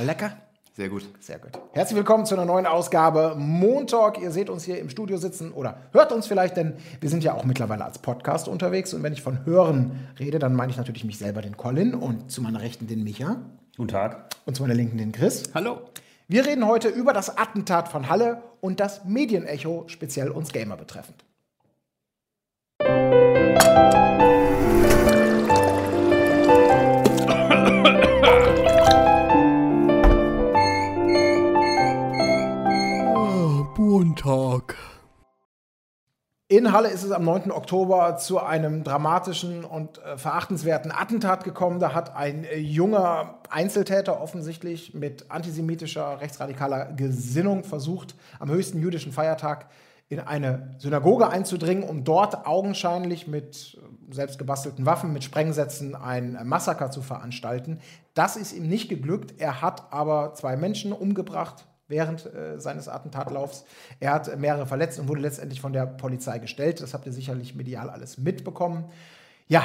Lecker? Sehr gut. Sehr gut. Herzlich willkommen zu einer neuen Ausgabe Montalk. Ihr seht uns hier im Studio sitzen oder hört uns vielleicht, denn wir sind ja auch mittlerweile als Podcast unterwegs. Und wenn ich von Hören rede, dann meine ich natürlich mich selber, den Colin, und zu meiner Rechten den Micha. Guten Tag. Und zu meiner Linken den Chris. Hallo. Wir reden heute über das Attentat von Halle und das Medienecho, speziell uns Gamer betreffend. Buntag. In Halle ist es am 9. Oktober zu einem dramatischen und äh, verachtenswerten Attentat gekommen. Da hat ein äh, junger Einzeltäter offensichtlich mit antisemitischer, rechtsradikaler Gesinnung versucht, am höchsten jüdischen Feiertag in eine Synagoge einzudringen, um dort augenscheinlich mit äh, selbstgebastelten Waffen, mit Sprengsätzen ein Massaker zu veranstalten. Das ist ihm nicht geglückt. Er hat aber zwei Menschen umgebracht, während äh, seines Attentatlaufs. Er hat mehrere verletzt und wurde letztendlich von der Polizei gestellt. Das habt ihr sicherlich medial alles mitbekommen. Ja,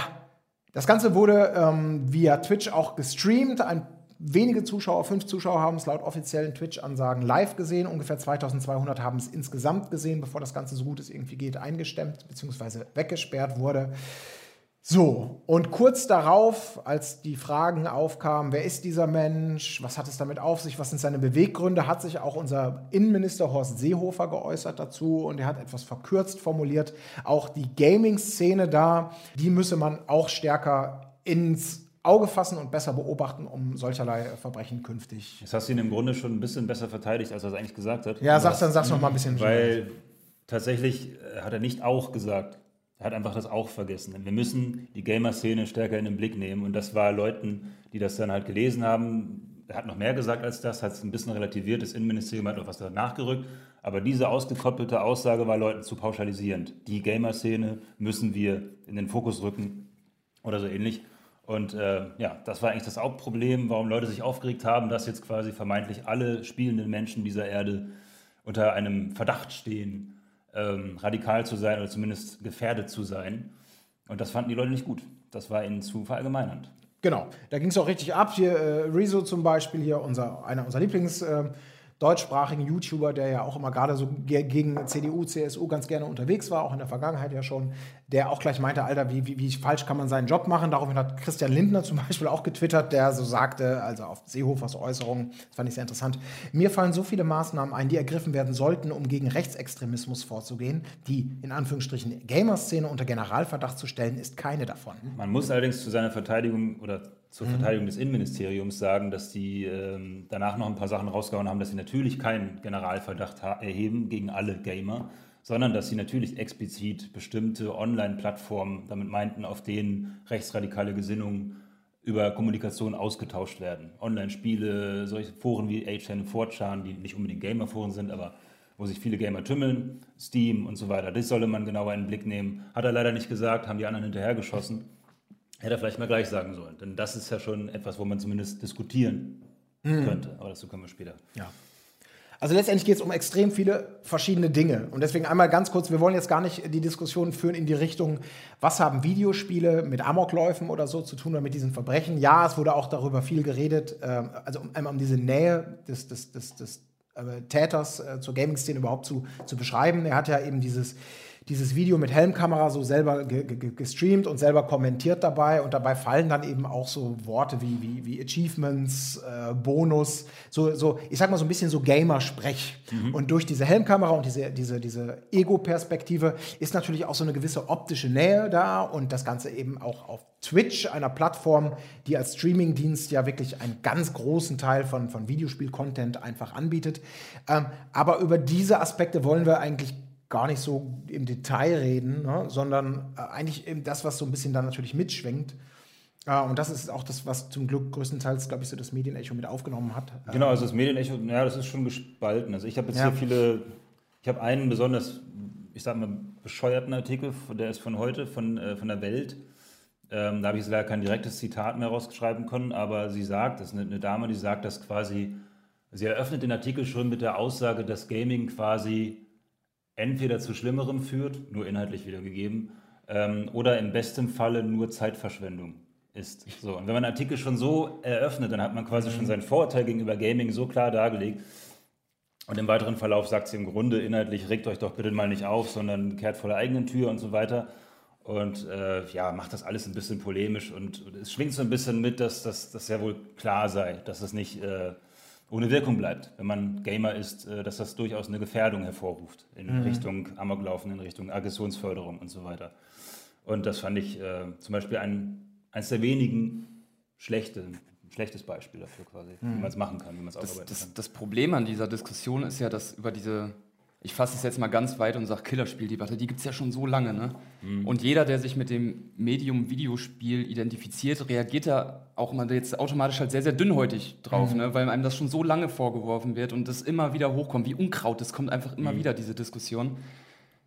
das Ganze wurde ähm, via Twitch auch gestreamt. Ein wenige Zuschauer, fünf Zuschauer haben es laut offiziellen Twitch-Ansagen live gesehen. Ungefähr 2200 haben es insgesamt gesehen, bevor das Ganze so gut es irgendwie geht eingestemmt bzw. weggesperrt wurde. So, und kurz darauf, als die Fragen aufkamen, wer ist dieser Mensch, was hat es damit auf sich, was sind seine Beweggründe, hat sich auch unser Innenminister Horst Seehofer geäußert dazu und er hat etwas verkürzt formuliert, auch die Gaming-Szene da, die müsse man auch stärker ins Auge fassen und besser beobachten, um solcherlei Verbrechen künftig. Jetzt hast du ihn im Grunde schon ein bisschen besser verteidigt, als er es eigentlich gesagt hat. Ja, sag's dann, sag's noch mal ein bisschen. Weil tatsächlich äh, hat er nicht auch gesagt. Er hat einfach das auch vergessen. Wir müssen die Gamer-Szene stärker in den Blick nehmen. Und das war Leuten, die das dann halt gelesen haben. Er hat noch mehr gesagt als das, hat es ein bisschen relativiert. Das Innenministerium hat noch was danach gerückt. Aber diese ausgekoppelte Aussage war Leuten zu pauschalisierend. Die Gamer-Szene müssen wir in den Fokus rücken oder so ähnlich. Und äh, ja, das war eigentlich das Hauptproblem, warum Leute sich aufgeregt haben, dass jetzt quasi vermeintlich alle spielenden Menschen dieser Erde unter einem Verdacht stehen, ähm, radikal zu sein oder zumindest gefährdet zu sein. Und das fanden die Leute nicht gut. Das war ihnen zu verallgemeinernd. Genau, da ging es auch richtig ab. Hier äh, Rezo zum Beispiel, hier unser, einer unserer Lieblings- äh, deutschsprachigen YouTuber, der ja auch immer gerade so gegen CDU, CSU ganz gerne unterwegs war, auch in der Vergangenheit ja schon, der auch gleich meinte, Alter, wie, wie, wie falsch kann man seinen Job machen? Daraufhin hat Christian Lindner zum Beispiel auch getwittert, der so sagte, also auf Seehofers Äußerungen, das fand ich sehr interessant, mir fallen so viele Maßnahmen ein, die ergriffen werden sollten, um gegen Rechtsextremismus vorzugehen. Die, in Anführungsstrichen, Gamer-Szene unter Generalverdacht zu stellen, ist keine davon. Man muss allerdings zu seiner Verteidigung oder zur. Verteidigung des Innenministeriums sagen, dass die ähm, danach noch ein paar Sachen rausgehauen haben, dass sie natürlich keinen Generalverdacht erheben gegen alle Gamer, sondern dass sie natürlich explizit bestimmte Online-Plattformen damit meinten, auf denen rechtsradikale Gesinnungen über Kommunikation ausgetauscht werden. Online-Spiele, solche Foren wie 8chan und 4chan, die nicht unbedingt Gamer-Foren sind, aber wo sich viele Gamer tümmeln, Steam und so weiter. Das solle man genauer in den Blick nehmen. Hat er leider nicht gesagt, haben die anderen hinterhergeschossen. Hätte er vielleicht mal gleich sagen sollen. Denn das ist ja schon etwas, wo man zumindest diskutieren mhm. könnte. Aber dazu kommen wir später. Ja. Also letztendlich geht es um extrem viele verschiedene Dinge. Und deswegen einmal ganz kurz, wir wollen jetzt gar nicht die Diskussion führen in die Richtung, was haben Videospiele mit Amokläufen oder so zu tun oder mit diesen Verbrechen. Ja, es wurde auch darüber viel geredet, ähm, also einmal um diese Nähe des, des, des, des äh, Täters äh, zur Gaming-Szene überhaupt zu, zu beschreiben. Er hat ja eben dieses dieses Video mit Helmkamera so selber gestreamt und selber kommentiert dabei. Und dabei fallen dann eben auch so Worte wie, wie, wie Achievements, äh, Bonus, so, so, ich sag mal so ein bisschen so Gamer-Sprech. Mhm. Und durch diese Helmkamera und diese, diese, diese Ego-Perspektive ist natürlich auch so eine gewisse optische Nähe da und das Ganze eben auch auf Twitch, einer Plattform, die als Streaming-Dienst ja wirklich einen ganz großen Teil von, von Videospiel-Content einfach anbietet. Ähm, aber über diese Aspekte wollen wir eigentlich gar nicht so im Detail reden, ne? sondern äh, eigentlich eben das, was so ein bisschen dann natürlich mitschwenkt. Äh, und das ist auch das, was zum Glück größtenteils, glaube ich, so das Medienecho mit aufgenommen hat. Genau, also das Medienecho, ja, das ist schon gespalten. Also ich habe jetzt ja. hier viele, ich habe einen besonders, ich sage mal, bescheuerten Artikel, der ist von heute, von, äh, von der Welt. Ähm, da habe ich jetzt leider kein direktes Zitat mehr rausschreiben können, aber sie sagt, das ist eine, eine Dame, die sagt, dass quasi, sie eröffnet den Artikel schon mit der Aussage, dass Gaming quasi entweder zu Schlimmerem führt, nur inhaltlich wiedergegeben, ähm, oder im besten Falle nur Zeitverschwendung ist. So, und wenn man einen Artikel schon so eröffnet, dann hat man quasi schon seinen Vorurteil gegenüber Gaming so klar dargelegt. Und im weiteren Verlauf sagt sie im Grunde inhaltlich, regt euch doch bitte mal nicht auf, sondern kehrt vor der eigenen Tür und so weiter. Und äh, ja, macht das alles ein bisschen polemisch und, und es schwingt so ein bisschen mit, dass das ja wohl klar sei, dass es nicht äh, ohne Wirkung bleibt, wenn man Gamer ist, äh, dass das durchaus eine Gefährdung hervorruft in mhm. Richtung Amoklaufen, in Richtung Aggressionsförderung und so weiter. Und das fand ich äh, zum Beispiel ein, eines der wenigen schlechte, schlechtes Beispiel dafür quasi, mhm. wie man es machen kann, wie man es ausarbeiten das, kann. Das Problem an dieser Diskussion ist ja, dass über diese ich fasse es jetzt mal ganz weit und sage Killerspieldebatte, die gibt es ja schon so lange. Ne? Mhm. Und jeder, der sich mit dem Medium Videospiel identifiziert, reagiert da auch immer jetzt automatisch halt sehr, sehr dünnhäutig drauf, mhm. ne? weil einem das schon so lange vorgeworfen wird und das immer wieder hochkommt, wie Unkraut. Das kommt einfach immer mhm. wieder, diese Diskussion.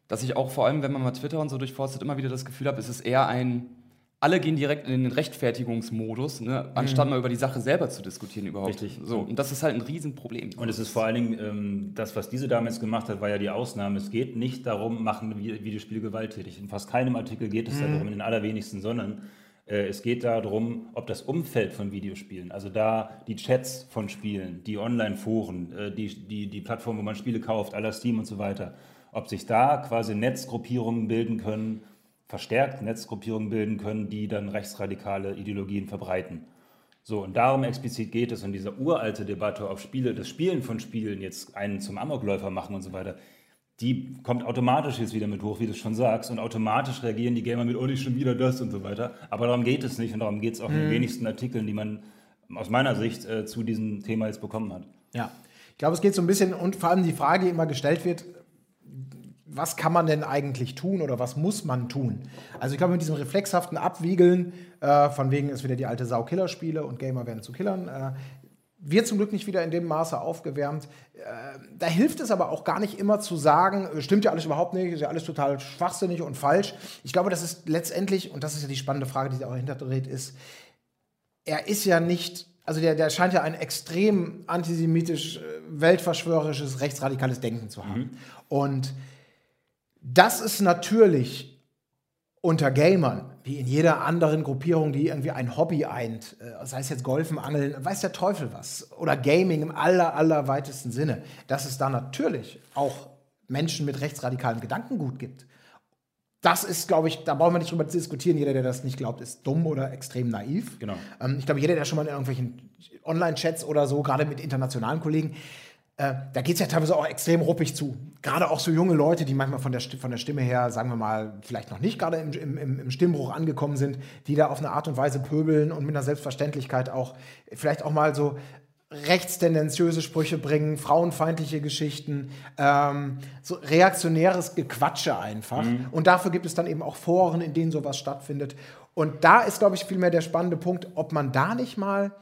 Dass ich auch vor allem, wenn man mal Twitter und so durchforstet, immer wieder das Gefühl habe, es ist eher ein alle gehen direkt in den Rechtfertigungsmodus, ne, anstatt mhm. mal über die Sache selber zu diskutieren überhaupt. Richtig. So, und das ist halt ein Riesenproblem. Und es ist vor allen Dingen, ähm, das, was diese Dame jetzt gemacht hat, war ja die Ausnahme. Es geht nicht darum, machen Videospiele gewalttätig. In fast keinem Artikel geht es mhm. darum, in den allerwenigsten, sondern äh, es geht darum, ob das Umfeld von Videospielen, also da die Chats von Spielen, die Online-Foren, äh, die, die, die Plattform, wo man Spiele kauft, aller Steam und so weiter, ob sich da quasi Netzgruppierungen bilden können, verstärkt Netzgruppierungen bilden können, die dann rechtsradikale Ideologien verbreiten. So, und darum explizit geht es. Und diese uralte Debatte auf Spiele, das Spielen von Spielen jetzt einen zum Amokläufer machen und so weiter, die kommt automatisch jetzt wieder mit hoch, wie du schon sagst. Und automatisch reagieren die Gamer mit, oh, nicht schon wieder das und so weiter. Aber darum geht es nicht und darum geht es auch mhm. in den wenigsten Artikeln, die man aus meiner Sicht äh, zu diesem Thema jetzt bekommen hat. Ja, ich glaube, es geht so ein bisschen und vor allem die Frage, die immer gestellt wird, was kann man denn eigentlich tun oder was muss man tun? Also ich glaube, mit diesem reflexhaften Abwiegeln, äh, von wegen ist wieder die alte Sau-Killer-Spiele und Gamer werden zu Killern, äh, wird zum Glück nicht wieder in dem Maße aufgewärmt. Äh, da hilft es aber auch gar nicht immer zu sagen, äh, stimmt ja alles überhaupt nicht, ist ja alles total schwachsinnig und falsch. Ich glaube, das ist letztendlich, und das ist ja die spannende Frage, die sich auch hinterdreht, ist, er ist ja nicht also der, der scheint ja ein extrem antisemitisch, äh, weltverschwörerisches, rechtsradikales Denken zu haben. Mhm. Und das ist natürlich unter Gamern, wie in jeder anderen Gruppierung, die irgendwie ein Hobby eint, äh, sei es jetzt Golfen, Angeln, weiß der Teufel was, oder Gaming im aller, aller weitesten Sinne, dass es da natürlich auch Menschen mit rechtsradikalen Gedankengut gibt. Das ist, glaube ich, da brauchen wir nicht drüber zu diskutieren. Jeder, der das nicht glaubt, ist dumm oder extrem naiv. Genau. Ähm, ich glaube, jeder, der schon mal in irgendwelchen Online-Chats oder so, gerade mit internationalen Kollegen, äh, da geht es ja teilweise auch extrem ruppig zu. Gerade auch so junge Leute, die manchmal von der, von der Stimme her, sagen wir mal, vielleicht noch nicht gerade im, im, im Stimmbruch angekommen sind, die da auf eine Art und Weise pöbeln und mit einer Selbstverständlichkeit auch vielleicht auch mal so rechtstendenziöse Sprüche bringen, frauenfeindliche Geschichten, ähm, so reaktionäres Gequatsche einfach. Mhm. Und dafür gibt es dann eben auch Foren, in denen sowas stattfindet. Und da ist, glaube ich, vielmehr der spannende Punkt, ob man da nicht mal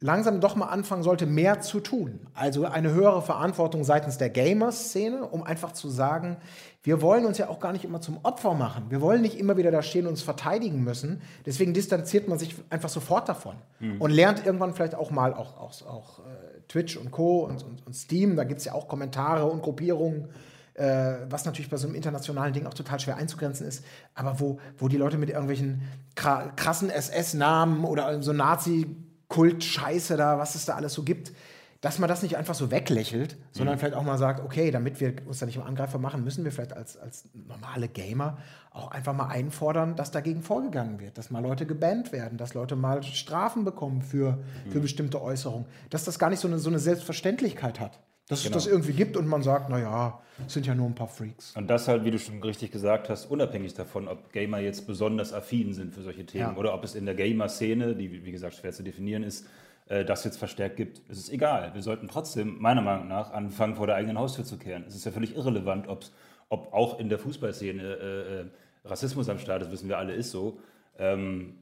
langsam doch mal anfangen sollte, mehr zu tun. Also eine höhere Verantwortung seitens der Gamer-Szene, um einfach zu sagen, wir wollen uns ja auch gar nicht immer zum Opfer machen. Wir wollen nicht immer wieder da stehen und uns verteidigen müssen. Deswegen distanziert man sich einfach sofort davon mhm. und lernt irgendwann vielleicht auch mal auch, auch, auch äh, Twitch und Co. und, und, und Steam, da gibt es ja auch Kommentare und Gruppierungen, äh, was natürlich bei so einem internationalen Ding auch total schwer einzugrenzen ist, aber wo, wo die Leute mit irgendwelchen krassen SS-Namen oder so Nazi- Kult-Scheiße da, was es da alles so gibt, dass man das nicht einfach so weglächelt, sondern mhm. vielleicht auch mal sagt, okay, damit wir uns da nicht im Angreifer machen, müssen wir vielleicht als, als normale Gamer auch einfach mal einfordern, dass dagegen vorgegangen wird, dass mal Leute gebannt werden, dass Leute mal Strafen bekommen für, mhm. für bestimmte Äußerungen, dass das gar nicht so eine, so eine Selbstverständlichkeit hat. Dass genau. es das irgendwie gibt und man sagt, naja, es sind ja nur ein paar Freaks. Und das halt, wie du schon richtig gesagt hast, unabhängig davon, ob Gamer jetzt besonders affin sind für solche Themen ja. oder ob es in der Gamer-Szene, die wie gesagt schwer zu definieren ist, äh, das jetzt verstärkt gibt. Es ist egal. Wir sollten trotzdem, meiner Meinung nach, anfangen, vor der eigenen Haustür zu kehren. Es ist ja völlig irrelevant, ob auch in der Fußballszene äh, äh, Rassismus am Start ist, wissen wir alle, ist so. Ähm,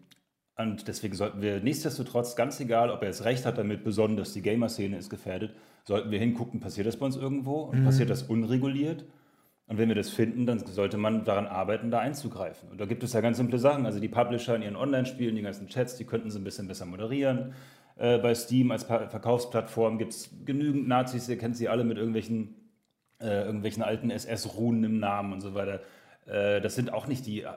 und deswegen sollten wir nichtsdestotrotz, ganz egal, ob er jetzt recht hat damit, besonders die Gamer-Szene ist gefährdet, sollten wir hingucken, passiert das bei uns irgendwo und mhm. passiert das unreguliert? Und wenn wir das finden, dann sollte man daran arbeiten, da einzugreifen. Und da gibt es ja ganz simple Sachen. Also die Publisher in ihren Online-Spielen, die ganzen Chats, die könnten sie ein bisschen besser moderieren. Äh, bei Steam als pa Verkaufsplattform gibt es genügend Nazis, ihr kennt sie alle mit irgendwelchen, äh, irgendwelchen alten SS-Runen im Namen und so weiter. Äh, das sind auch nicht die, äh,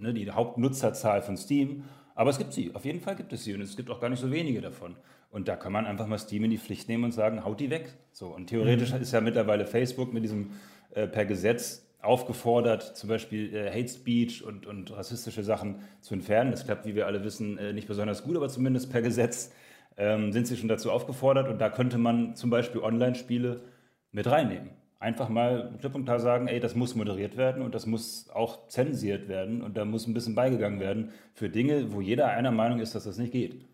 ne, die Hauptnutzerzahl von Steam. Aber es gibt sie, auf jeden Fall gibt es sie und es gibt auch gar nicht so wenige davon. Und da kann man einfach mal Steam in die Pflicht nehmen und sagen, haut die weg. So, und theoretisch ist ja mittlerweile Facebook mit diesem äh, per Gesetz aufgefordert, zum Beispiel äh, Hate Speech und, und rassistische Sachen zu entfernen. Das klappt, wie wir alle wissen, äh, nicht besonders gut, aber zumindest per Gesetz ähm, sind sie schon dazu aufgefordert. Und da könnte man zum Beispiel Online-Spiele mit reinnehmen. Einfach mal klipp und klar sagen, ey, das muss moderiert werden und das muss auch zensiert werden und da muss ein bisschen beigegangen werden für Dinge, wo jeder einer Meinung ist, dass das nicht geht.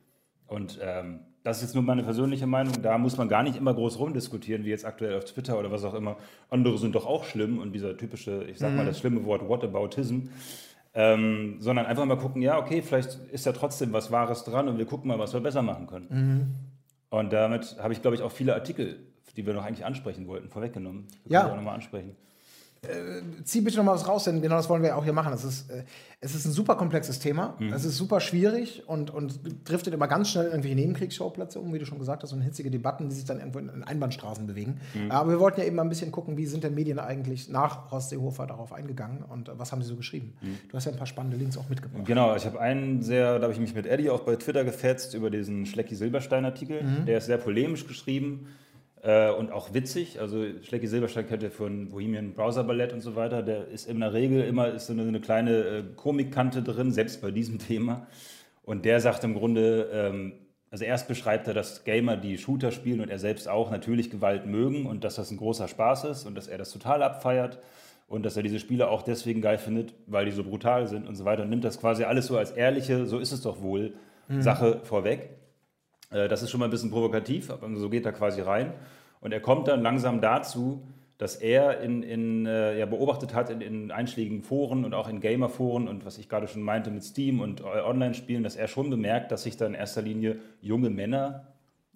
Und ähm, das ist jetzt nur meine persönliche Meinung. Da muss man gar nicht immer groß rumdiskutieren, wie jetzt aktuell auf Twitter oder was auch immer. Andere sind doch auch schlimm und dieser typische, ich sag mal das schlimme Wort Whataboutism. Ähm, sondern einfach mal gucken, ja, okay, vielleicht ist da trotzdem was Wahres dran und wir gucken mal, was wir besser machen können. Mhm. Und damit habe ich, glaube ich, auch viele Artikel, die wir noch eigentlich ansprechen wollten, vorweggenommen. Wir ja. auch nochmal ansprechen äh, zieh bitte noch mal was raus, denn genau das wollen wir auch hier machen. Es ist, äh, es ist ein super komplexes Thema. Mhm. Es ist super schwierig und, und driftet immer ganz schnell irgendwelche Nebenkriegsschauplätze um, wie du schon gesagt hast, und hitzige Debatten, die sich dann irgendwo in Einbahnstraßen bewegen. Mhm. Aber wir wollten ja eben mal ein bisschen gucken, wie sind denn Medien eigentlich nach Horst Seehofer darauf eingegangen und was haben sie so geschrieben. Mhm. Du hast ja ein paar spannende Links auch mitgebracht. Genau, ich habe einen sehr, da habe ich mich mit Eddie auch bei Twitter gefetzt über diesen Schlecki-Silberstein-Artikel. Mhm. Der ist sehr polemisch geschrieben äh, und auch witzig. Also Schlecki Silberstein kennt ihr von Bohemian Browser Ballett und so weiter. Der ist in der Regel immer ist so eine, eine kleine äh, Komikkante drin, selbst bei diesem Thema. Und der sagt im Grunde, ähm, also erst beschreibt er, dass Gamer, die Shooter spielen und er selbst auch natürlich Gewalt mögen und dass das ein großer Spaß ist und dass er das total abfeiert und dass er diese Spiele auch deswegen geil findet, weil die so brutal sind und so weiter und nimmt das quasi alles so als ehrliche, so ist es doch wohl, mhm. Sache vorweg. Äh, das ist schon mal ein bisschen provokativ, aber so geht er quasi rein. Und er kommt dann langsam dazu, dass er in, in, äh, ja, beobachtet hat in, in einschlägigen Foren und auch in Gamer-Foren und was ich gerade schon meinte mit Steam und äh, Online-Spielen, dass er schon bemerkt, dass sich da in erster Linie junge Männer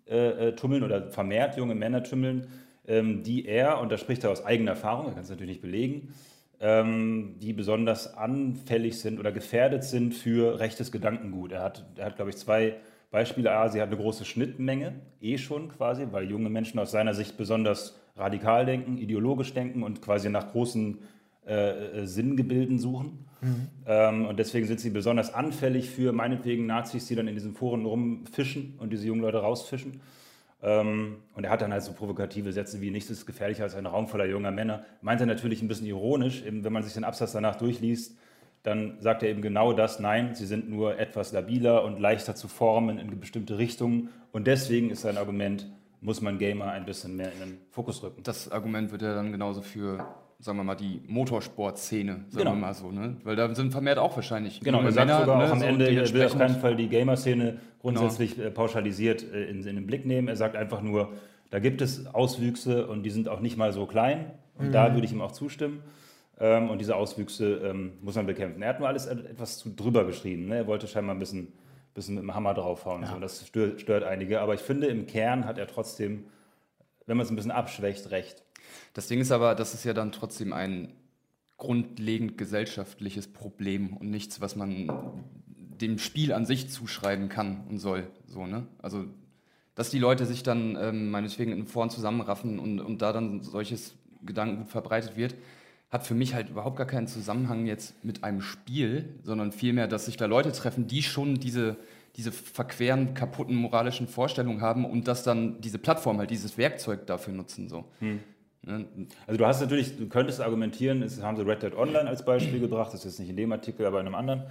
äh, tummeln oder vermehrt junge Männer tummeln, ähm, die er, und da spricht er aus eigener Erfahrung, er kann es natürlich nicht belegen, ähm, die besonders anfällig sind oder gefährdet sind für rechtes Gedankengut. Er hat, er hat glaube ich, zwei Beispiele A, sie hat eine große Schnittmenge, eh schon quasi, weil junge Menschen aus seiner Sicht besonders radikal denken, ideologisch denken und quasi nach großen äh, äh, Sinngebilden suchen. Mhm. Ähm, und deswegen sind sie besonders anfällig für meinetwegen Nazis, die dann in diesen Foren rumfischen und diese jungen Leute rausfischen. Ähm, und er hat dann halt so provokative Sätze wie nichts ist gefährlicher als ein Raum voller junger Männer. Meint er natürlich ein bisschen ironisch, eben, wenn man sich den Absatz danach durchliest, dann sagt er eben genau das, nein, sie sind nur etwas labiler und leichter zu formen in bestimmte Richtungen. Und deswegen ist sein Argument, muss man Gamer ein bisschen mehr in den Fokus rücken. Das Argument wird ja dann genauso für, sagen wir mal, die Motorsportszene, sagen genau. wir mal so, ne? Weil da sind vermehrt auch wahrscheinlich. Genau, er sagt Männer, sogar ne, auch am so Ende, er will auf keinen Fall die Gamer-Szene grundsätzlich genau. pauschalisiert äh, in, in den Blick nehmen. Er sagt einfach nur, da gibt es Auswüchse und die sind auch nicht mal so klein. Und mhm. da würde ich ihm auch zustimmen. Ähm, und diese Auswüchse ähm, muss man bekämpfen. Er hat nur alles etwas zu drüber geschrieben. Ne? Er wollte scheinbar ein bisschen, bisschen mit dem Hammer draufhauen. Ja. So. Das stört, stört einige. Aber ich finde, im Kern hat er trotzdem, wenn man es ein bisschen abschwächt, recht. Das Ding ist aber, das ist ja dann trotzdem ein grundlegend gesellschaftliches Problem und nichts, was man dem Spiel an sich zuschreiben kann und soll. So, ne? Also, dass die Leute sich dann ähm, meinetwegen in Foren zusammenraffen und, und da dann solches Gedankengut verbreitet wird, hat für mich halt überhaupt gar keinen Zusammenhang jetzt mit einem Spiel, sondern vielmehr, dass sich da Leute treffen, die schon diese, diese verqueren, kaputten moralischen Vorstellungen haben und dass dann diese Plattform halt dieses Werkzeug dafür nutzen. So. Hm. Ne? Also du hast natürlich, du könntest argumentieren, es haben sie Red Dead Online als Beispiel gebracht, das ist jetzt nicht in dem Artikel, aber in einem anderen,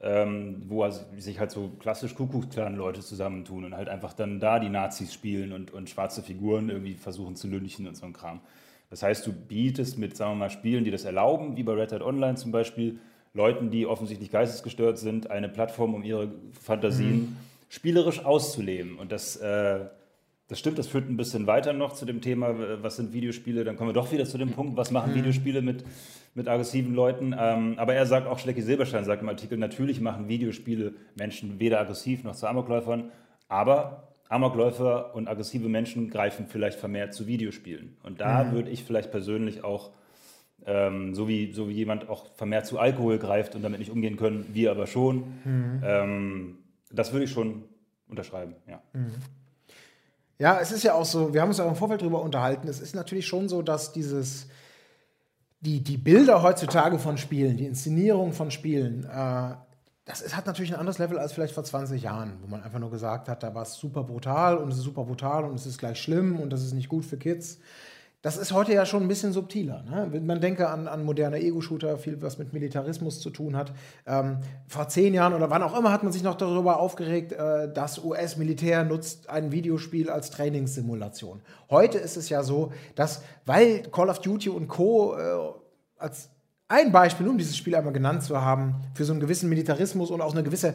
ähm, wo also sich halt so klassisch Kuckucksklan-Leute zusammentun und halt einfach dann da die Nazis spielen und, und schwarze Figuren irgendwie versuchen zu lynchen und so ein Kram. Das heißt, du bietest mit, sagen wir mal, Spielen, die das erlauben, wie bei Red Hat Online zum Beispiel, Leuten, die offensichtlich geistesgestört sind, eine Plattform, um ihre Fantasien mhm. spielerisch auszuleben. Und das, äh, das stimmt, das führt ein bisschen weiter noch zu dem Thema, was sind Videospiele. Dann kommen wir doch wieder zu dem Punkt, was machen mhm. Videospiele mit, mit aggressiven Leuten. Ähm, aber er sagt auch, Schlecki Silberstein sagt im Artikel, natürlich machen Videospiele Menschen weder aggressiv noch zu Amokläufern, aber Amokläufer und aggressive Menschen greifen vielleicht vermehrt zu Videospielen. Und da mhm. würde ich vielleicht persönlich auch, ähm, so, wie, so wie jemand auch vermehrt zu Alkohol greift und damit nicht umgehen können, wir aber schon, mhm. ähm, das würde ich schon unterschreiben, ja. Mhm. Ja, es ist ja auch so, wir haben uns ja auch im Vorfeld darüber unterhalten, es ist natürlich schon so, dass dieses, die, die Bilder heutzutage von Spielen, die Inszenierung von Spielen, äh, das ist, hat natürlich ein anderes Level als vielleicht vor 20 Jahren, wo man einfach nur gesagt hat, da war es super brutal und es ist super brutal und es ist gleich schlimm und das ist nicht gut für Kids. Das ist heute ja schon ein bisschen subtiler. Ne? Man denke an, an moderne Ego-Shooter, viel was mit Militarismus zu tun hat. Ähm, vor zehn Jahren oder wann auch immer hat man sich noch darüber aufgeregt, äh, das US-Militär nutzt ein Videospiel als Trainingssimulation. Heute ist es ja so, dass, weil Call of Duty und Co. Äh, als ein Beispiel, um dieses Spiel einmal genannt zu haben, für so einen gewissen Militarismus und auch eine gewisse,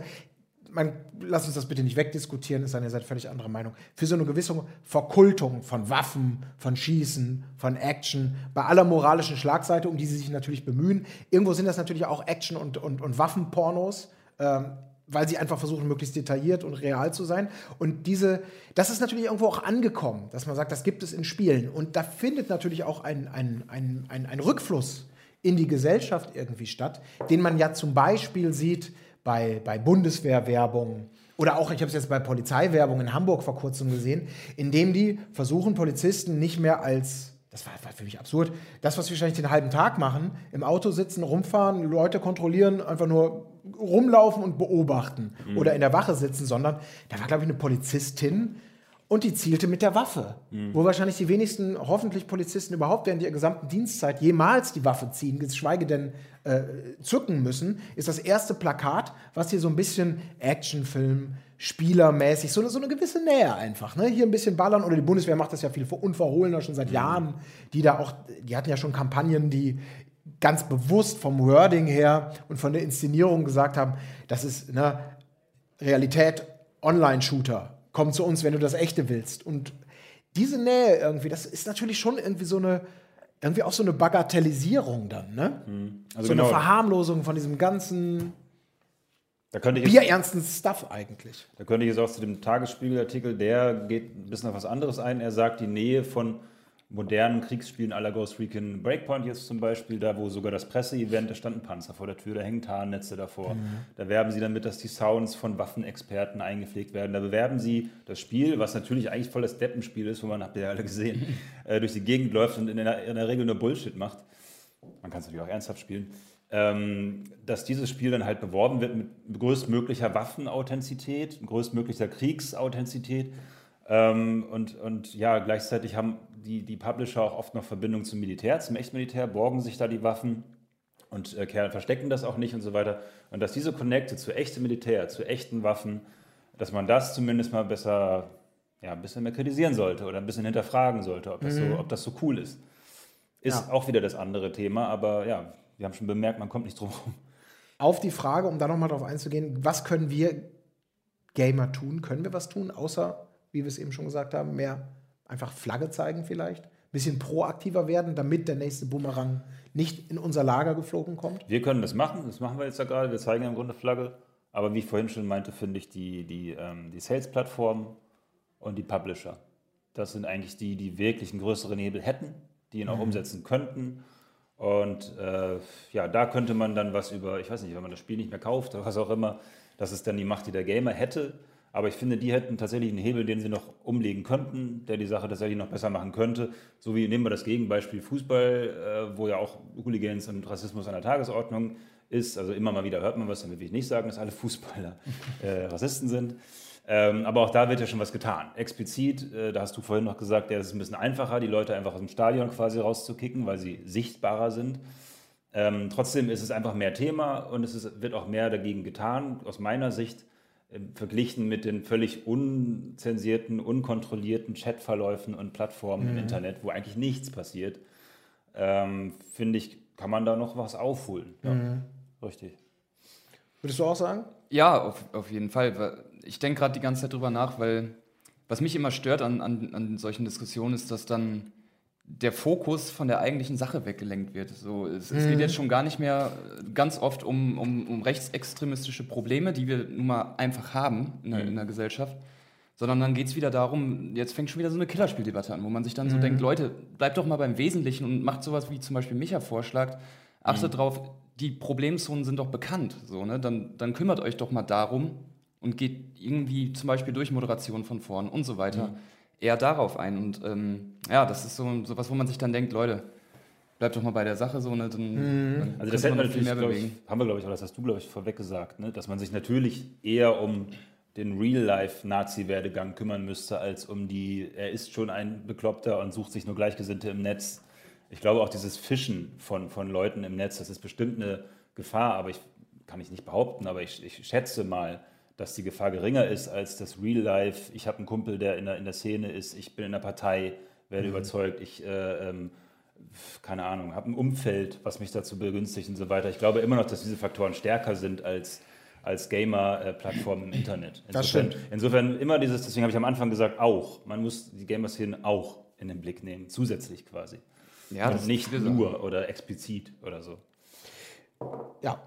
man, lass uns das bitte nicht wegdiskutieren, ist eine seid völlig anderer Meinung, für so eine gewisse Verkultung von Waffen, von Schießen, von Action, bei aller moralischen Schlagseite, um die sie sich natürlich bemühen. Irgendwo sind das natürlich auch Action- und, und, und Waffenpornos. Ähm, weil sie einfach versuchen, möglichst detailliert und real zu sein. Und diese, das ist natürlich irgendwo auch angekommen, dass man sagt, das gibt es in Spielen. Und da findet natürlich auch ein, ein, ein, ein, ein Rückfluss in die Gesellschaft irgendwie statt, den man ja zum Beispiel sieht bei, bei Bundeswehrwerbung oder auch, ich habe es jetzt bei Polizeiwerbung in Hamburg vor kurzem gesehen, indem die versuchen, Polizisten nicht mehr als, das war, war für mich absurd, das, was wir wahrscheinlich den halben Tag machen, im Auto sitzen, rumfahren, Leute kontrollieren, einfach nur rumlaufen und beobachten mhm. oder in der Wache sitzen, sondern da war, glaube ich, eine Polizistin, und die zielte mit der Waffe. Mhm. Wo wahrscheinlich die wenigsten, hoffentlich Polizisten überhaupt während ihrer gesamten Dienstzeit jemals die Waffe ziehen, geschweige denn äh, zücken müssen, ist das erste Plakat, was hier so ein bisschen Actionfilm, spielermäßig, so eine, so eine gewisse Nähe einfach. Ne? Hier ein bisschen ballern oder die Bundeswehr macht das ja viel unverhohlener schon seit mhm. Jahren. Die da auch, die hatten ja schon Kampagnen, die ganz bewusst vom Wording her und von der Inszenierung gesagt haben, das ist ne, Realität Online-Shooter komm zu uns, wenn du das Echte willst. Und diese Nähe irgendwie, das ist natürlich schon irgendwie so eine, irgendwie auch so eine Bagatellisierung dann, ne? Mhm. Also so genau. eine Verharmlosung von diesem ganzen da könnte ich bierernsten Stuff eigentlich. Da könnte ich jetzt auch zu dem Tagesspiegelartikel, der geht ein bisschen auf was anderes ein. Er sagt, die Nähe von modernen Kriegsspielen aller Ghost Recon Breakpoint jetzt zum Beispiel, da wo sogar das Presseevent, da standen Panzer vor der Tür, da hängen Tarnnetze davor. Mhm. Da werben sie damit, dass die Sounds von Waffenexperten eingepflegt werden. Da bewerben sie das Spiel, was natürlich eigentlich voll das Deppenspiel ist, wo man, habt ihr ja alle gesehen, äh, durch die Gegend läuft und in der, in der Regel nur Bullshit macht. Man kann es natürlich auch ernsthaft spielen. Ähm, dass dieses Spiel dann halt beworben wird mit größtmöglicher Waffenauthentizität, größtmöglicher Kriegsauthentizität. Ähm, und, und ja, gleichzeitig haben die, die Publisher auch oft noch Verbindung zum Militär, zum Echtmilitär, borgen sich da die Waffen und äh, verstecken das auch nicht und so weiter. Und dass diese Connecte zu echtem Militär, zu echten Waffen, dass man das zumindest mal besser, ja, ein bisschen mehr kritisieren sollte oder ein bisschen hinterfragen sollte, ob das, mhm. so, ob das so cool ist. Ist ja. auch wieder das andere Thema, aber ja, wir haben schon bemerkt, man kommt nicht drum herum. Auf die Frage, um da nochmal drauf einzugehen, was können wir Gamer tun? Können wir was tun, außer, wie wir es eben schon gesagt haben, mehr einfach Flagge zeigen vielleicht, ein bisschen proaktiver werden, damit der nächste Bumerang nicht in unser Lager geflogen kommt? Wir können das machen, das machen wir jetzt ja gerade, wir zeigen ja im Grunde Flagge. Aber wie ich vorhin schon meinte, finde ich die, die, ähm, die Sales-Plattformen und die Publisher, das sind eigentlich die, die wirklich einen größeren Hebel hätten, die ihn auch mhm. umsetzen könnten. Und äh, ja, da könnte man dann was über, ich weiß nicht, wenn man das Spiel nicht mehr kauft oder was auch immer, das ist dann die Macht, die der Gamer hätte. Aber ich finde, die hätten tatsächlich einen Hebel, den sie noch umlegen könnten, der die Sache tatsächlich noch besser machen könnte. So wie nehmen wir das Gegenbeispiel Fußball, äh, wo ja auch Hooligans und Rassismus an der Tagesordnung ist. Also immer mal wieder hört man was, damit will ich nicht sagen, dass alle Fußballer äh, Rassisten sind. Ähm, aber auch da wird ja schon was getan. Explizit, äh, da hast du vorhin noch gesagt, ja, es ist ein bisschen einfacher, die Leute einfach aus dem Stadion quasi rauszukicken, weil sie sichtbarer sind. Ähm, trotzdem ist es einfach mehr Thema und es ist, wird auch mehr dagegen getan, aus meiner Sicht verglichen mit den völlig unzensierten, unkontrollierten Chatverläufen und Plattformen mhm. im Internet, wo eigentlich nichts passiert, ähm, finde ich, kann man da noch was aufholen. Ja, mhm. Richtig. Würdest du auch sagen? Ja, auf, auf jeden Fall. Ich denke gerade die ganze Zeit drüber nach, weil was mich immer stört an, an, an solchen Diskussionen ist, dass dann der Fokus von der eigentlichen Sache weggelenkt wird. So, es, mhm. es geht mhm. jetzt schon gar nicht mehr ganz oft um, um, um, rechtsextremistische Probleme, die wir nun mal einfach haben in der, mhm. in der Gesellschaft, sondern dann geht es wieder darum, jetzt fängt schon wieder so eine Killerspieldebatte an, wo man sich dann mhm. so denkt, Leute, bleibt doch mal beim Wesentlichen und macht sowas wie zum Beispiel Micha vorschlägt, achtet mhm. drauf, die Problemzonen sind doch bekannt, so, ne? dann, dann kümmert euch doch mal darum und geht irgendwie zum Beispiel durch Moderation von vorn und so weiter mhm eher darauf ein. Und ähm, ja, das ist so, so was, wo man sich dann denkt, Leute, bleib doch mal bei der Sache so, ne? Dann, dann Also das hätten wir man natürlich, viel mehr glaub ich, bewegen. haben wir glaube ich, oder das hast du glaube ich vorweg gesagt, ne? dass man sich natürlich eher um den Real-Life-Nazi-Werdegang kümmern müsste, als um die, er ist schon ein Bekloppter und sucht sich nur Gleichgesinnte im Netz. Ich glaube auch dieses Fischen von, von Leuten im Netz, das ist bestimmt eine Gefahr, aber ich kann ich nicht behaupten, aber ich, ich schätze mal, dass die Gefahr geringer ist als das Real-Life. Ich habe einen Kumpel, der in der, in der Szene ist, ich bin in der Partei, werde überzeugt, ich äh, ähm, keine Ahnung, habe ein Umfeld, was mich dazu begünstigt und so weiter. Ich glaube immer noch, dass diese Faktoren stärker sind als, als Gamer-Plattformen im Internet. Das Insofern, stimmt. insofern immer dieses, deswegen habe ich am Anfang gesagt, auch. Man muss die Gamer-Szene auch in den Blick nehmen, zusätzlich quasi. Ja, und nicht nur oder explizit oder so. Ja,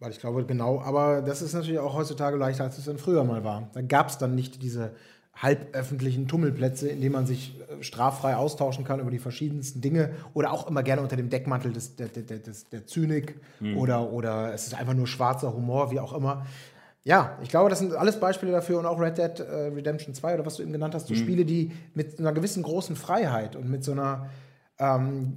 weil ich glaube, genau, aber das ist natürlich auch heutzutage leichter, als es dann früher mal war. Da gab es dann nicht diese halböffentlichen Tummelplätze, in denen man sich äh, straffrei austauschen kann über die verschiedensten Dinge oder auch immer gerne unter dem Deckmantel des, der, der, des, der Zynik oder, oder es ist einfach nur schwarzer Humor, wie auch immer. Ja, ich glaube, das sind alles Beispiele dafür und auch Red Dead äh, Redemption 2 oder was du eben genannt hast, so Spiele, die mit einer gewissen großen Freiheit und mit so einer ähm,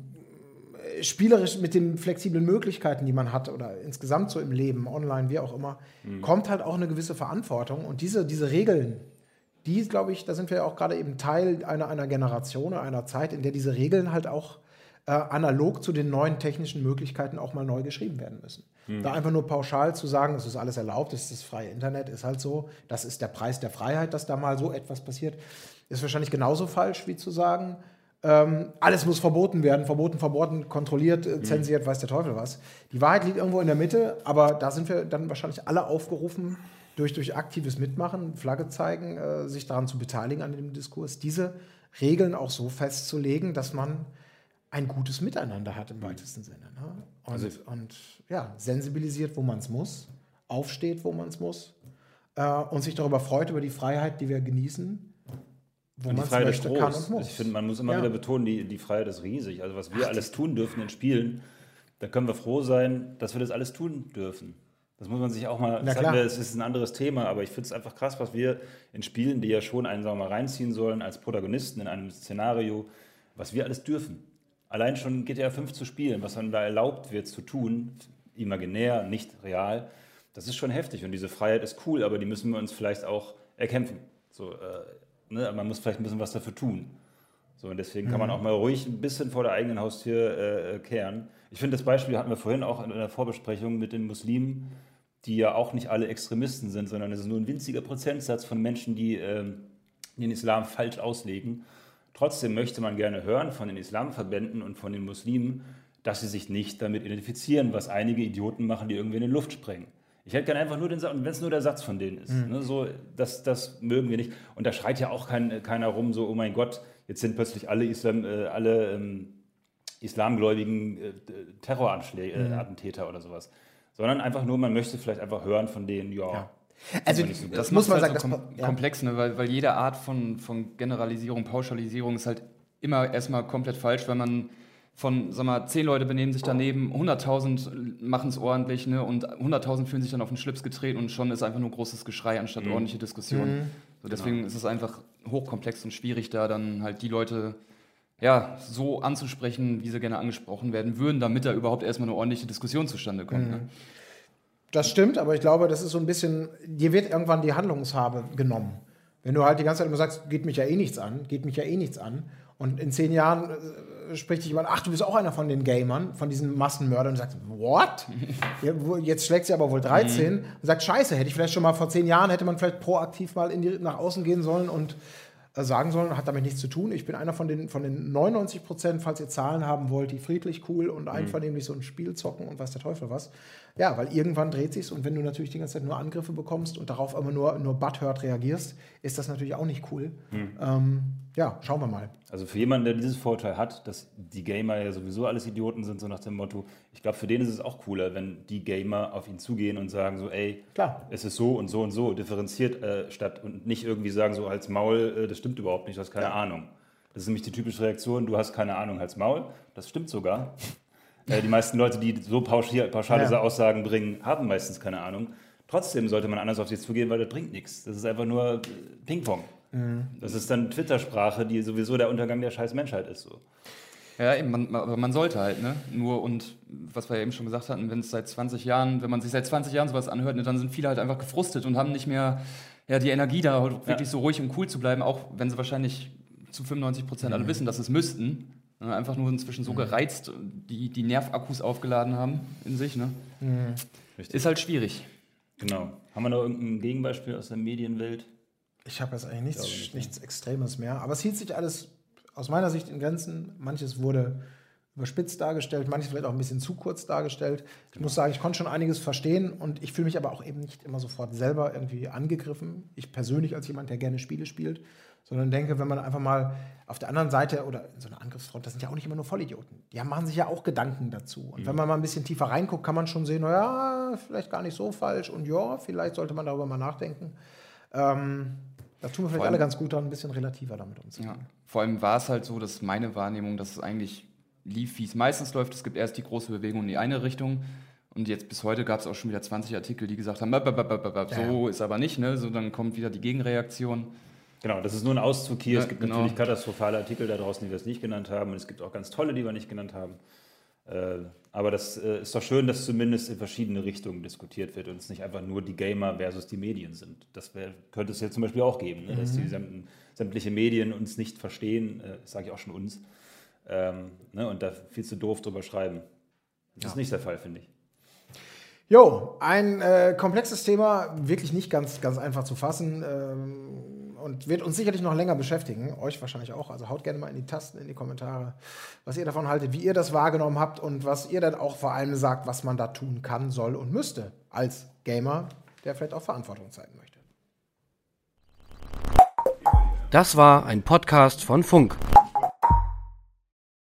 spielerisch mit den flexiblen Möglichkeiten, die man hat oder insgesamt so im Leben, online, wie auch immer, kommt halt auch eine gewisse Verantwortung. Und diese, diese Regeln, die, glaube ich, da sind wir ja auch gerade eben Teil einer, einer Generation, einer Zeit, in der diese Regeln halt auch äh, analog zu den neuen technischen Möglichkeiten auch mal neu geschrieben werden müssen. Da einfach nur pauschal zu sagen, es ist alles erlaubt, es ist das freie Internet, ist halt so, das ist der Preis der Freiheit, dass da mal so etwas passiert, ist wahrscheinlich genauso falsch wie zu sagen, ähm, alles muss verboten werden, verboten, verboten, kontrolliert, äh, zensiert, weiß der Teufel was. Die Wahrheit liegt irgendwo in der Mitte, aber da sind wir dann wahrscheinlich alle aufgerufen, durch, durch aktives Mitmachen, Flagge zeigen, äh, sich daran zu beteiligen an dem Diskurs, diese Regeln auch so festzulegen, dass man ein gutes Miteinander hat im weitesten Sinne. Ne? Und, Also- und ja, sensibilisiert, wo man es muss, aufsteht, wo man es muss äh, und sich darüber freut, über die Freiheit, die wir genießen, wo Und die man Freiheit ist möchte, groß. kann und muss. Ich finde, man muss immer Ja. wieder betonen, die, die Freiheit ist riesig. Also was wir alles tun dürfen in Spielen, da können wir froh sein, dass wir das alles tun dürfen. Das muss man sich auch mal, das, wir, das ist ein anderes Thema, aber ich finde es einfach krass, was wir in Spielen, die ja schon einen sagen wir mal, reinziehen sollen als Protagonisten in einem Szenario, was wir alles dürfen. Allein schon GTA 5 zu spielen, was dann da erlaubt wird zu tun, imaginär, nicht real, das ist schon heftig und diese Freiheit ist cool, aber die müssen wir uns vielleicht auch erkämpfen. So, äh, ne? Man muss vielleicht ein bisschen was dafür tun. So, und deswegen kann man Mhm. auch mal ruhig ein bisschen vor der eigenen Haustür äh, kehren. Ich finde, das Beispiel hatten wir vorhin auch in der Vorbesprechung mit den Muslimen, die ja auch nicht alle Extremisten sind, sondern es ist nur ein winziger Prozentsatz von Menschen, die ähm, den Islam falsch auslegen. Trotzdem möchte man gerne hören von den Islamverbänden und von den Muslimen, dass sie sich nicht damit identifizieren, was einige Idioten machen, die irgendwie in die Luft sprengen. Ich hätte gerne einfach nur den Satz, und wenn es nur der Satz von denen ist, ne, so, das, das mögen wir nicht. Und da schreit ja auch kein, keiner rum, so, oh mein Gott, jetzt sind plötzlich alle, Islam, äh, alle ähm, islamgläubigen äh, Terrorattentäter äh, Attentäter oder sowas. Sondern einfach nur, man möchte vielleicht einfach hören von denen, ja. Ja. Also, so das Das muss man sagen. halt Das, so kom ja. komplex, ne? weil, weil jede Art von, von Generalisierung, Pauschalisierung ist halt immer erstmal komplett falsch, weil man von, sag mal, zehn Leute benehmen sich daneben, 100.000 machen es ordentlich ne? und 100.000 fühlen sich dann auf den Schlips getreten und schon ist einfach nur großes Geschrei anstatt ordentliche Diskussion. So, deswegen ist es einfach hochkomplex und schwierig, da dann halt die Leute ja, so anzusprechen, wie sie gerne angesprochen werden würden, damit da überhaupt erstmal eine ordentliche Diskussion zustande kommt. Ne? Das stimmt, aber ich glaube, das ist so ein bisschen, dir wird irgendwann die Handlungshabe genommen. Wenn du halt die ganze Zeit immer sagst, geht mich ja eh nichts an, geht mich ja eh nichts an. Und in zehn Jahren äh, spricht dich jemand, ach, du bist auch einer von den Gamern, von diesen Massenmördern und sagst, what? jetzt schlägt sie aber wohl 13 und sagt, scheiße, hätte ich vielleicht schon mal vor zehn Jahren, hätte man vielleicht proaktiv mal in die, nach außen gehen sollen und äh, sagen sollen, hat damit nichts zu tun. Ich bin einer von den, von den 99 Prozent, falls ihr Zahlen haben wollt, die friedlich, cool und einvernehmlich so ein Spiel zocken und weiß der Teufel was. Ja, weil irgendwann dreht sich's und wenn du natürlich die ganze Zeit nur Angriffe bekommst und darauf immer nur, nur butthurt reagierst, ist das natürlich auch nicht cool. Ähm, ja, schauen wir mal. Also für jemanden, der dieses Vorteil hat, dass die Gamer ja sowieso alles Idioten sind, so nach dem Motto, ich glaube, für den ist es auch cooler, wenn die Gamer auf ihn zugehen und sagen so, ey, Klar. es ist so und so und so, differenziert äh, statt und nicht irgendwie sagen so als Maul, äh, das stimmt überhaupt nicht, du hast keine Ahnung. Das ist nämlich die typische Reaktion, du hast keine Ahnung als Maul, das stimmt sogar. Äh, die meisten Leute, die so pauschal, pauschal Ja. diese Aussagen bringen, haben meistens keine Ahnung. Trotzdem sollte man anders auf sie zugehen, weil das bringt nichts. Das ist einfach nur äh, Ping-Pong. Das ist dann Twitter-Sprache, die sowieso der Untergang der scheiß Menschheit ist. So. Ja, eben, man, aber man sollte halt, ne? Nur und was wir ja eben schon gesagt hatten, wenn es seit 20 Jahren, wenn man sich seit 20 Jahren sowas anhört, ne, dann sind viele halt einfach gefrustet und haben nicht mehr ja, die Energie da wirklich ja. so ruhig und cool zu bleiben, auch wenn sie wahrscheinlich zu 95 Prozent mhm. alle wissen, dass sie es müssten. Einfach nur inzwischen so mhm. gereizt, die, die Nervakkus aufgeladen haben in sich. Ne? Mhm. Ist halt schwierig. Genau. Haben wir noch irgendein Gegenbeispiel aus der Medienwelt? Ich habe jetzt eigentlich nichts, nicht, nichts Extremes mehr. Aber es hielt sich alles aus meiner Sicht in Grenzen. Manches wurde überspitzt dargestellt, manches vielleicht auch ein bisschen zu kurz dargestellt. Ich genau. muss sagen, ich konnte schon einiges verstehen und ich fühle mich aber auch eben nicht immer sofort selber irgendwie angegriffen. Ich persönlich als jemand, der gerne Spiele spielt, sondern denke, wenn man einfach mal auf der anderen Seite oder in so einer Angriffsfront, das sind ja auch nicht immer nur Vollidioten. Die machen sich ja auch Gedanken dazu. Und mhm. wenn man mal ein bisschen tiefer reinguckt, kann man schon sehen, naja, vielleicht gar nicht so falsch und ja, vielleicht sollte man darüber mal nachdenken. Ähm, da tun wir vielleicht allem, alle ganz gut daran, ein bisschen relativer damit umzugehen. Ja. Vor allem war es halt so, dass meine Wahrnehmung, dass es eigentlich lief, wie es meistens läuft. Es gibt erst die große Bewegung in die eine Richtung. Und jetzt bis heute gab es auch schon wieder 20 Artikel, die gesagt haben, so ist aber nicht, ne? So dann kommt wieder die Gegenreaktion. Genau, das ist nur ein Auszug hier. Ja, es gibt genau. natürlich katastrophale Artikel da draußen, die wir es nicht genannt haben. Und es gibt auch ganz tolle, die wir nicht genannt haben. Äh, aber das äh, ist doch schön, dass zumindest in verschiedene Richtungen diskutiert wird und es nicht einfach nur die Gamer versus die Medien sind. Das wär, könnte es ja zum Beispiel auch geben, ne? dass die mhm. sämtliche Medien uns nicht verstehen, äh, sage ich auch schon uns, ähm, ne? und da viel zu doof drüber schreiben. Das ja. ist nicht der Fall, finde ich. Jo, ein äh, komplexes Thema, wirklich nicht ganz, ganz einfach zu fassen. Ähm und wird uns sicherlich noch länger beschäftigen, euch wahrscheinlich auch. Also haut gerne mal in die Tasten, in die Kommentare, was ihr davon haltet, wie ihr das wahrgenommen habt und was ihr dann auch vor allem sagt, was man da tun kann, soll und müsste als Gamer, der vielleicht auch Verantwortung zeigen möchte. Das war ein Podcast von Funk.